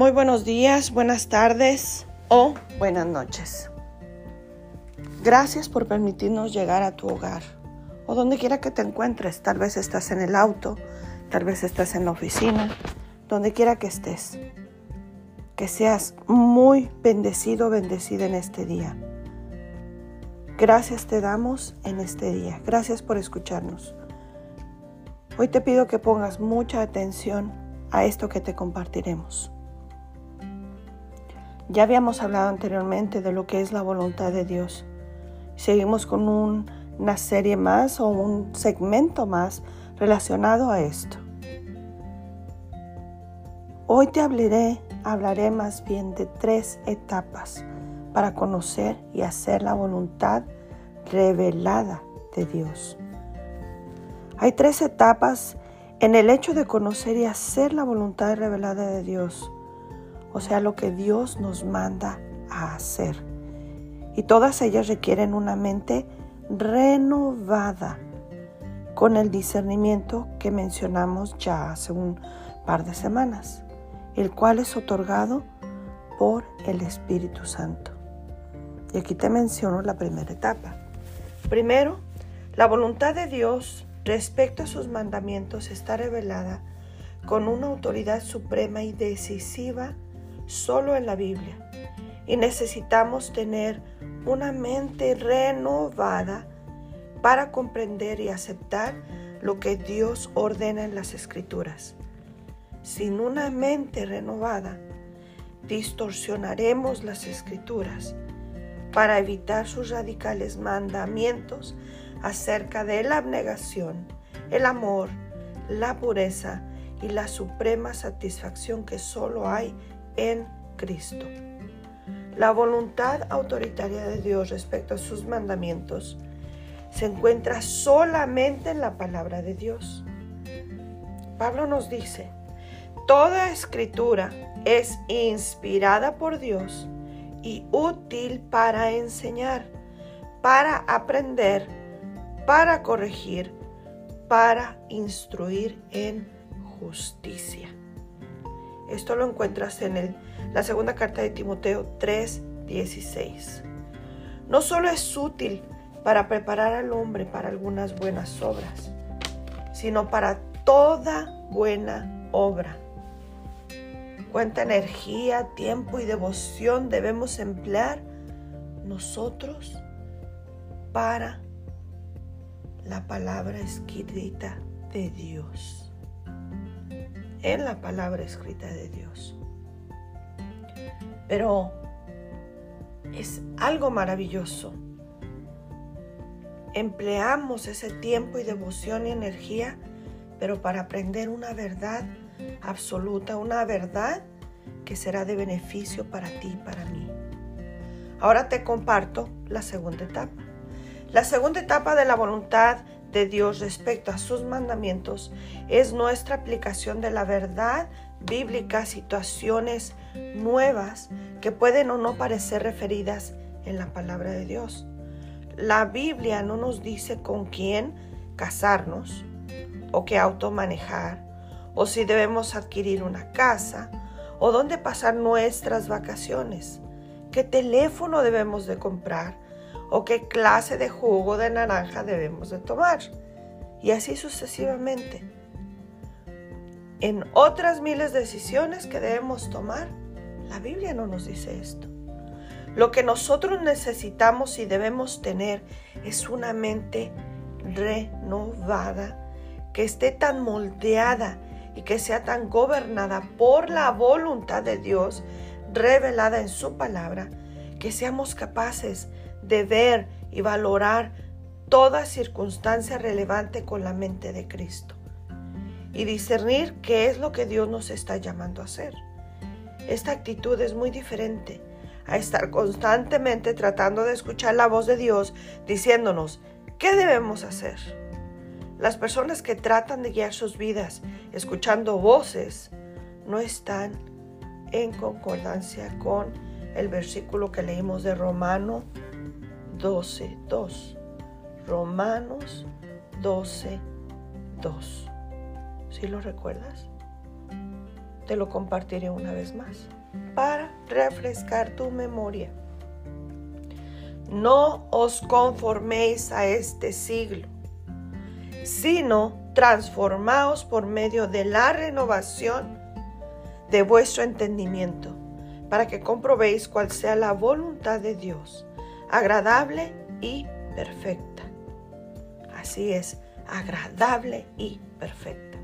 Muy buenos días, buenas tardes o buenas noches. Gracias por permitirnos llegar a tu hogar o donde quiera que te encuentres. Tal vez estás en el auto, tal vez estás en la oficina, donde quiera que estés. Que seas muy bendecido, bendecida en este día. Gracias te damos en este día. Gracias por escucharnos. Hoy te pido que pongas mucha atención a esto que te compartiremos. Ya habíamos hablado anteriormente de lo que es la voluntad de Dios. Seguimos con una serie más o un segmento más relacionado a esto. Hoy te hablaré, hablaré más bien de tres etapas para conocer y hacer la voluntad revelada de Dios. Hay tres etapas en el hecho de conocer y hacer la voluntad revelada de Dios, o sea, lo que Dios nos manda a hacer. Y todas ellas requieren una mente renovada con el discernimiento que mencionamos ya hace un par de semanas, el cual es otorgado por el Espíritu Santo. Y aquí te menciono la primera etapa. Primero, la voluntad de Dios respecto a sus mandamientos está revelada con una autoridad suprema y decisiva solo en la Biblia. Y necesitamos tener una mente renovada para comprender y aceptar lo que Dios ordena en las escrituras. Sin una mente renovada, distorsionaremos las escrituras para evitar sus radicales mandamientos acerca de la abnegación, el amor, la pureza y la suprema satisfacción que solo hay en Cristo. La voluntad autoritaria de Dios respecto a sus mandamientos se encuentra solamente en la palabra de Dios. Pablo nos dice, toda escritura es inspirada por Dios y útil para enseñar, para aprender, para corregir, para instruir en justicia. Esto lo encuentras en la segunda carta de Timoteo 3:16. No solo es útil para preparar al hombre para algunas buenas obras, sino para toda buena obra. Cuánta energía, tiempo y devoción debemos emplear nosotros para la palabra escrita de Dios. En la palabra escrita de Dios. Pero es algo maravilloso. Empleamos ese tiempo y devoción y energía, pero para aprender una verdad absoluta, una verdad que será de beneficio para ti y para mí. Ahora te comparto la segunda etapa. La segunda etapa de la voluntad de Dios respecto a sus mandamientos es nuestra aplicación de la verdad bíblica a situaciones nuevas que pueden o no parecer referidas en la palabra de Dios. La Biblia no nos dice con quién casarnos o qué auto manejar o si debemos adquirir una casa o dónde pasar nuestras vacaciones, qué teléfono debemos de comprar o qué clase de jugo de naranja debemos de tomar. Y así sucesivamente. En otras miles de decisiones que debemos tomar, la Biblia no nos dice esto. Lo que nosotros necesitamos y debemos tener es una mente renovada, que esté tan moldeada y que sea tan gobernada por la voluntad de Dios revelada en su palabra, que seamos capaces de ver y valorar toda circunstancia relevante con la mente de Cristo y discernir qué es lo que Dios nos está llamando a hacer. Esta actitud es muy diferente a estar constantemente tratando de escuchar la voz de Dios diciéndonos qué debemos hacer. Las personas que tratan de guiar sus vidas escuchando voces no están en concordancia con el versículo que leímos de Romano 12, 2. Romanos 12, 2. ¿Sí lo recuerdas? te lo compartiré una vez más para refrescar tu memoria. No os conforméis a este siglo, sino transformaos por medio de la renovación de vuestro entendimiento, para que comprobéis cuál sea la voluntad de Dios, agradable y perfecta. Así es, agradable y perfecta.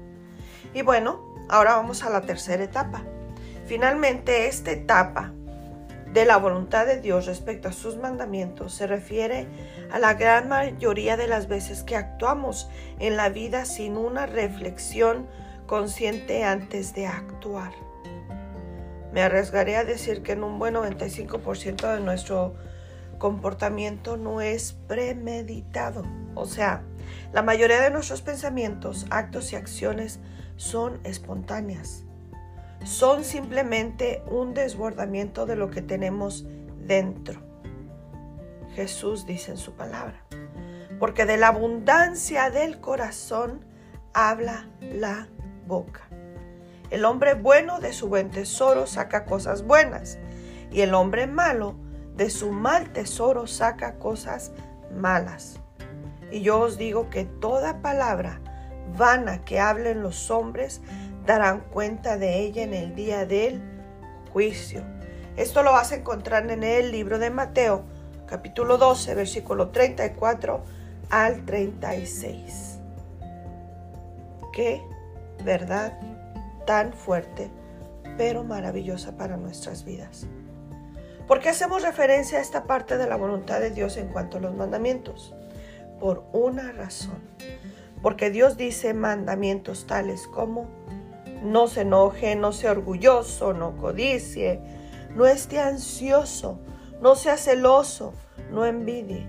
Y bueno, ahora vamos a la tercera etapa. Finalmente, esta etapa de la voluntad de Dios respecto a sus mandamientos se refiere a la gran mayoría de las veces que actuamos en la vida sin una reflexión consciente antes de actuar. Me arriesgaré a decir que en un buen 95% de nuestro comportamiento no es premeditado. O sea, la mayoría de nuestros pensamientos, actos y acciones son espontáneas. Son simplemente un desbordamiento de lo que tenemos dentro. Jesús dice en su palabra, porque de la abundancia del corazón habla la boca. El hombre bueno de su buen tesoro saca cosas buenas y el hombre malo de su mal tesoro saca cosas malas. Y yo os digo que toda palabra vana que hablen los hombres darán cuenta de ella en el día del juicio. Esto lo vas a encontrar en el libro de Mateo, capítulo 12, versículo 34 al 36. Qué verdad tan fuerte, pero maravillosa para nuestras vidas. ¿Por qué hacemos referencia a esta parte de la voluntad de Dios en cuanto a los mandamientos? Por una razón. Porque Dios dice mandamientos tales como no se enoje, no sea orgulloso, no codicie, no esté ansioso, no sea celoso, no envidie.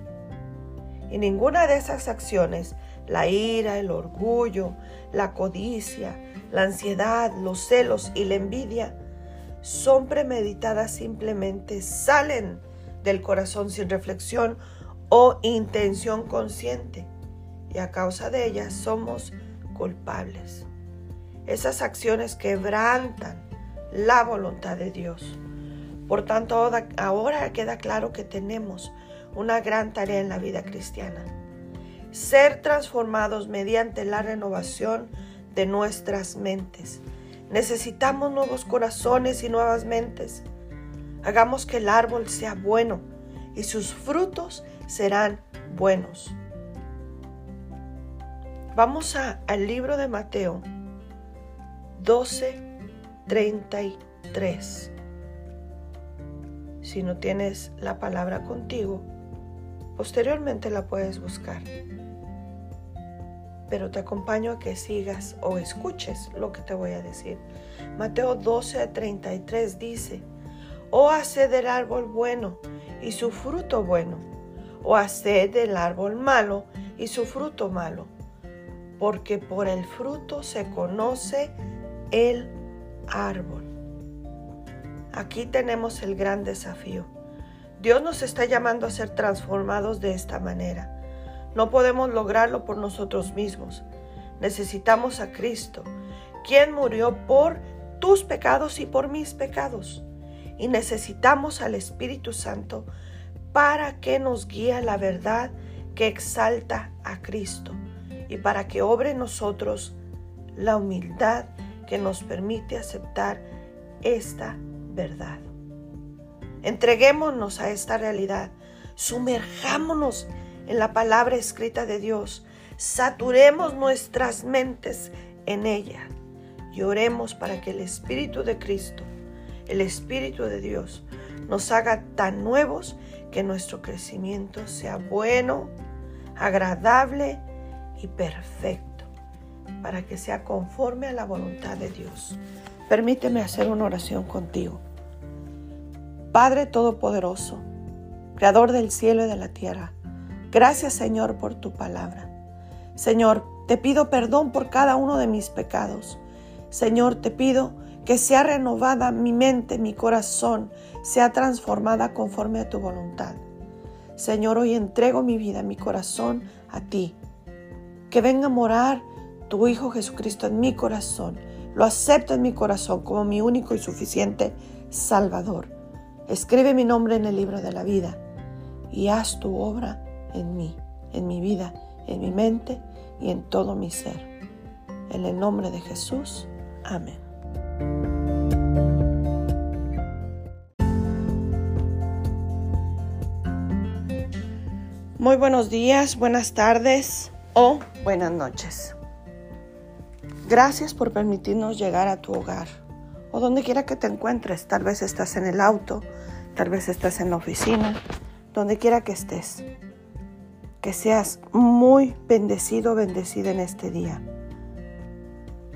Y ninguna de esas acciones, la ira, el orgullo, la codicia, la ansiedad, los celos y la envidia, son premeditadas simplemente, salen del corazón sin reflexión o intención consciente y a causa de ellas somos culpables. Esas acciones quebrantan la voluntad de Dios. Por tanto, ahora queda claro que tenemos una gran tarea en la vida cristiana. Ser transformados mediante la renovación de nuestras mentes Necesitamos nuevos corazones y nuevas mentes. Hagamos que el árbol sea bueno y sus frutos serán buenos. Vamos al libro de Mateo 12:33. Si no tienes la palabra contigo, posteriormente la puedes buscar pero te acompaño a que sigas o escuches lo que te voy a decir. Mateo 12 33 dice, o haced del árbol bueno y su fruto bueno, o haced del árbol malo y su fruto malo, porque por el fruto se conoce el árbol. Aquí tenemos el gran desafío. Dios nos está llamando a ser transformados de esta manera no podemos lograrlo por nosotros mismos. Necesitamos a Cristo, quien murió por tus pecados y por mis pecados. Y necesitamos al Espíritu Santo para que nos guíe la verdad que exalta a Cristo y para que obre en nosotros la humildad que nos permite aceptar esta verdad. Entreguémonos a esta realidad, sumerjámonos en la palabra escrita de Dios. Saturemos nuestras mentes en ella y oremos para que el Espíritu de Cristo, el Espíritu de Dios, nos haga tan nuevos que nuestro crecimiento sea bueno, agradable y perfecto, para que sea conforme a la voluntad de Dios. Permíteme hacer una oración contigo. Padre Todopoderoso, Creador del cielo y de la tierra, Gracias Señor por tu palabra. Señor, te pido perdón por cada uno de mis pecados. Señor, te pido que sea renovada mi mente, mi corazón, sea transformada conforme a tu voluntad. Señor, hoy entrego mi vida, mi corazón a ti. Que venga a morar tu Hijo Jesucristo en mi corazón. Lo acepto en mi corazón como mi único y suficiente Salvador. Escribe mi nombre en el libro de la vida y haz tu obra en mí, en mi vida, en mi mente y en todo mi ser. En el nombre de Jesús. Amén. Muy buenos días, buenas tardes o buenas noches. Gracias por permitirnos llegar a tu hogar o donde quiera que te encuentres. Tal vez estás en el auto, tal vez estás en la oficina, donde quiera que estés. Que seas muy bendecido, bendecida en este día.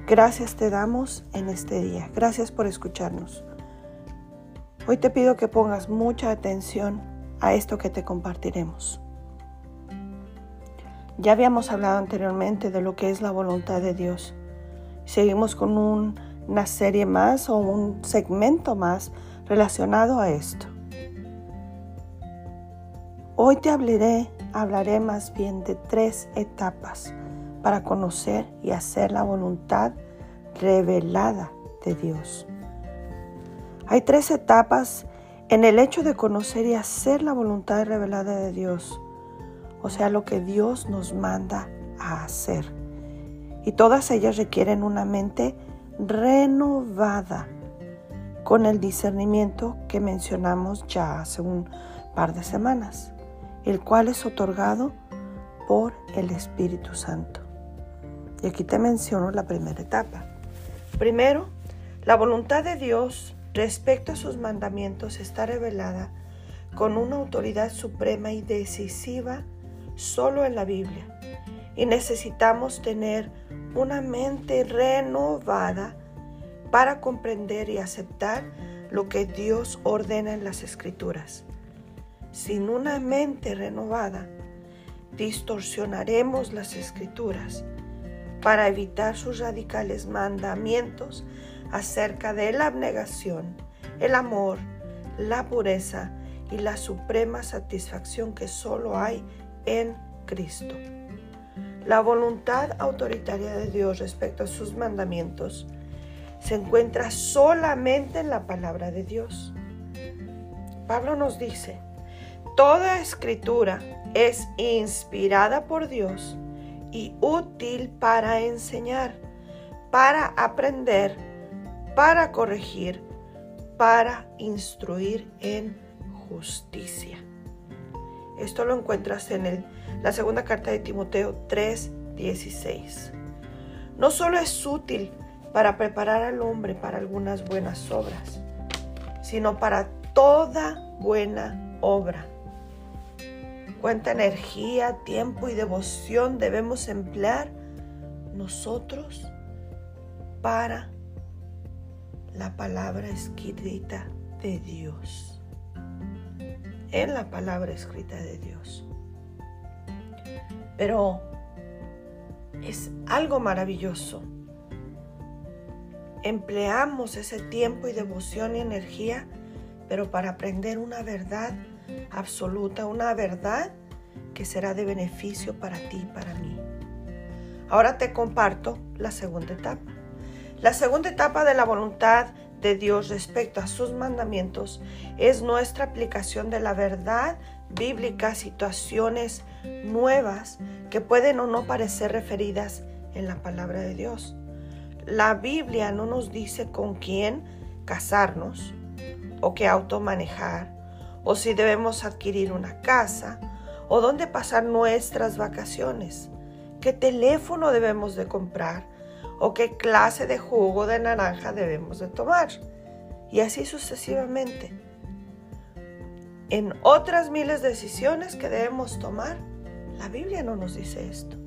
Gracias te damos en este día. Gracias por escucharnos. Hoy te pido que pongas mucha atención a esto que te compartiremos. Ya habíamos hablado anteriormente de lo que es la voluntad de Dios Seguimos con una serie más o un segmento más relacionado a esto. Hoy te hablaré, hablaré más bien de tres etapas para conocer y hacer la voluntad revelada de Dios. Hay tres etapas en el hecho de conocer y hacer la voluntad revelada de Dios, o sea, lo que Dios nos manda a hacer y todas ellas requieren una mente renovada con el discernimiento que mencionamos ya hace un par de semanas, el cual es otorgado por el Espíritu Santo. Y aquí te menciono la primera etapa. Primero, la voluntad de Dios respecto a sus mandamientos está revelada con una autoridad suprema y decisiva solo en la Biblia. Y necesitamos tener una mente renovada para comprender y aceptar lo que Dios ordena en las escrituras. Sin una mente renovada, distorsionaremos las escrituras para evitar sus radicales mandamientos acerca de la abnegación, el amor, la pureza y la suprema satisfacción que solo hay en Cristo. La voluntad autoritaria de Dios respecto a sus mandamientos se encuentra solamente en la palabra de Dios. Pablo nos dice, toda escritura es inspirada por Dios y útil para enseñar, para aprender, para corregir, para instruir en justicia. Esto lo encuentras en la segunda carta de Timoteo 3:16. No solo es útil para preparar al hombre para algunas buenas obras, sino para toda buena obra. Cuánta energía, tiempo y devoción debemos emplear nosotros para la palabra escrita de Dios. En la palabra escrita de Dios. Pero es algo maravilloso. Empleamos ese tiempo y devoción y energía, pero para aprender una verdad absoluta, una verdad que será de beneficio para ti y para mí. Ahora te comparto la segunda etapa. La segunda etapa de la voluntad de Dios respecto a sus mandamientos es nuestra aplicación de la verdad bíblica situaciones nuevas que pueden o no parecer referidas en la palabra de Dios. La Biblia no nos dice con quién casarnos o qué auto manejar o si debemos adquirir una casa o dónde pasar nuestras vacaciones, qué teléfono debemos de comprar o qué clase de jugo de naranja debemos de tomar y así sucesivamente en otras miles de decisiones que debemos tomar, la Biblia no nos dice esto.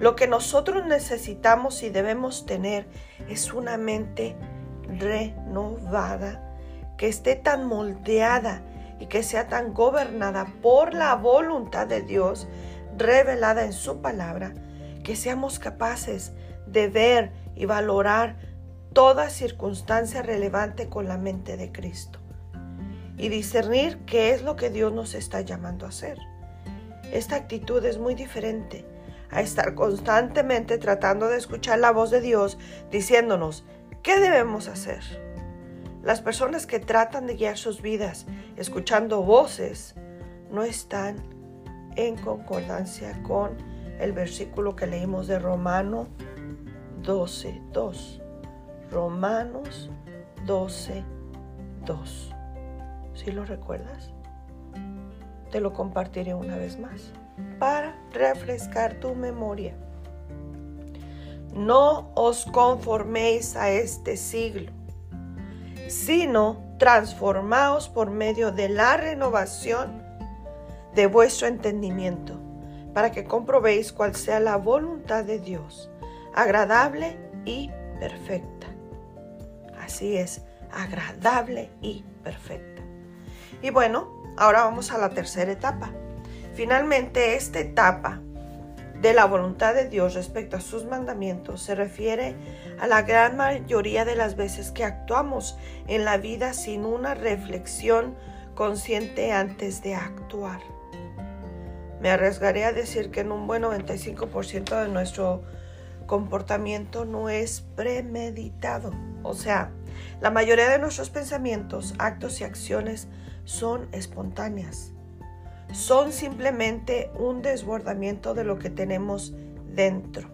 Lo que nosotros necesitamos y debemos tener es una mente renovada, que esté tan moldeada y que sea tan gobernada por la voluntad de Dios revelada en su palabra, que seamos capaces de ver y valorar toda circunstancia relevante con la mente de Cristo y discernir qué es lo que Dios nos está llamando a hacer. Esta actitud es muy diferente a estar constantemente tratando de escuchar la voz de Dios diciéndonos qué debemos hacer. Las personas que tratan de guiar sus vidas escuchando voces no están en concordancia con el versículo que leímos de Romano 12, 2. Romanos 12, 2. ¿Sí lo recuerdas? Te lo compartiré una vez más para refrescar tu memoria. No os conforméis a este siglo, sino transformaos por medio de la renovación de vuestro entendimiento, para que comprobéis cuál sea la voluntad de Dios, agradable y perfecta. Así es, agradable y perfecta. Y bueno, ahora vamos a la tercera etapa. Finalmente, esta etapa de la voluntad de Dios respecto a sus mandamientos se refiere a la gran mayoría de las veces que actuamos en la vida sin una reflexión consciente antes de actuar. Me arriesgaré a decir que en un buen 95% de nuestro comportamiento no es premeditado. O sea, la mayoría de nuestros pensamientos, actos y acciones son espontáneas. Son simplemente un desbordamiento de lo que tenemos dentro.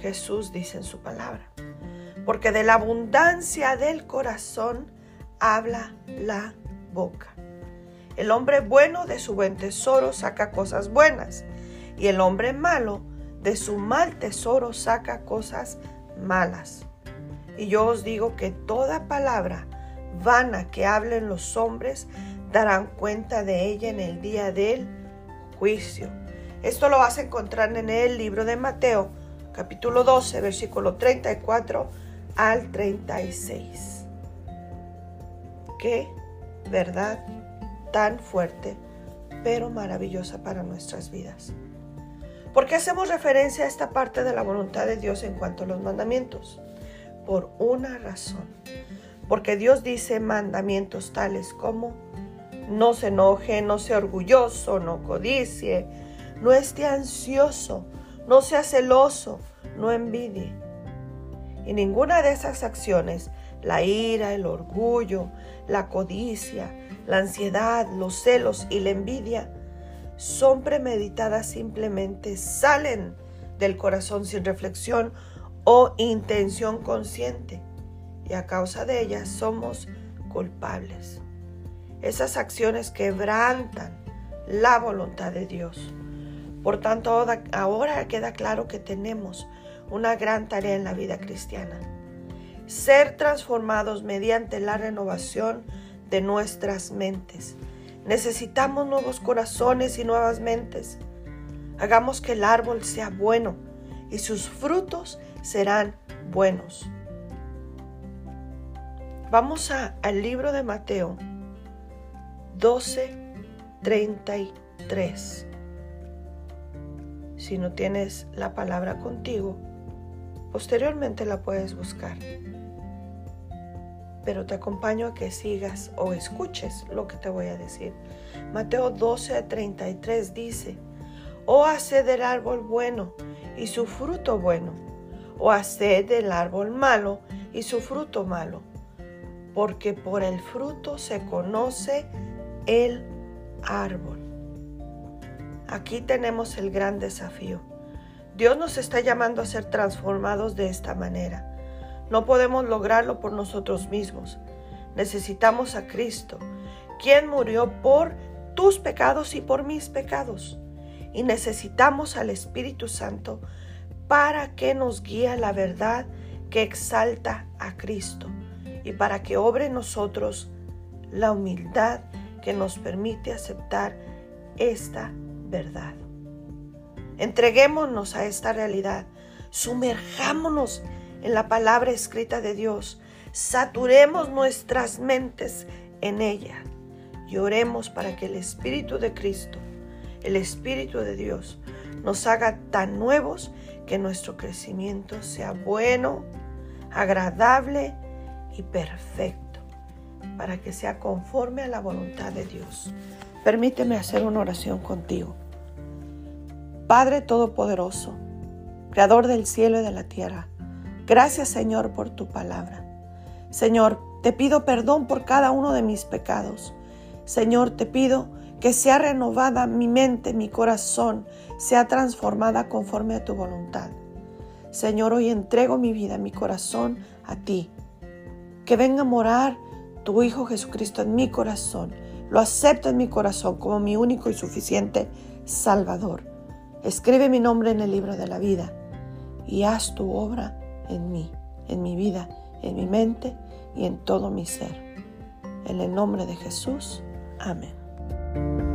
Jesús dice en su palabra, porque de la abundancia del corazón habla la boca. El hombre bueno de su buen tesoro saca cosas buenas y el hombre malo de su mal tesoro saca cosas malas. Y yo os digo que toda palabra vana que hablen los hombres darán cuenta de ella en el día del juicio. Esto lo vas a encontrar en el libro de Mateo, capítulo 12, versículo 34 al 36. Qué verdad tan fuerte, pero maravillosa para nuestras vidas. ¿Por qué hacemos referencia a esta parte de la voluntad de Dios en cuanto a los mandamientos? Por una razón. Porque Dios dice mandamientos tales como no se enoje, no sea orgulloso, no codicie, no esté ansioso, no sea celoso, no envidie. Y ninguna de esas acciones, la ira, el orgullo, la codicia, la ansiedad, los celos y la envidia, son premeditadas simplemente, salen del corazón sin reflexión o intención consciente. Y a causa de ellas somos culpables. Esas acciones quebrantan la voluntad de Dios. Por tanto, ahora queda claro que tenemos una gran tarea en la vida cristiana. Ser transformados mediante la renovación de nuestras mentes. Necesitamos nuevos corazones y nuevas mentes. Hagamos que el árbol sea bueno y sus frutos serán buenos. Vamos al libro de Mateo 12:33. Si no tienes la palabra contigo, posteriormente la puedes buscar pero te acompaño a que sigas o escuches lo que te voy a decir. Mateo 12, 33 dice, o haced del árbol bueno y su fruto bueno, o haced del árbol malo y su fruto malo, porque por el fruto se conoce el árbol. Aquí tenemos el gran desafío. Dios nos está llamando a ser transformados de esta manera no podemos lograrlo por nosotros mismos. Necesitamos a Cristo, quien murió por tus pecados y por mis pecados. Y necesitamos al Espíritu Santo para que nos guíe la verdad que exalta a Cristo y para que obre nosotros la humildad que nos permite aceptar esta verdad. Entreguémonos a esta realidad, sumerjámonos en la palabra escrita de Dios. Saturemos nuestras mentes en ella y oremos para que el Espíritu de Cristo, el Espíritu de Dios, nos haga tan nuevos que nuestro crecimiento sea bueno, agradable y perfecto, para que sea conforme a la voluntad de Dios. Permíteme hacer una oración contigo. Padre Todopoderoso, Creador del cielo y de la tierra, gracias Señor por tu palabra. Señor, te pido perdón por cada uno de mis pecados. Señor, te pido que sea renovada mi mente, mi corazón, sea transformada conforme a tu voluntad. Señor, hoy entrego mi vida, mi corazón a ti. Que venga a morar tu Hijo Jesucristo en mi corazón. Lo acepto en mi corazón como mi único y suficiente Salvador. Escribe mi nombre en el libro de la vida y haz tu obra en mí, en mi vida, en mi mente y en todo mi ser. En el nombre de Jesús. Amén.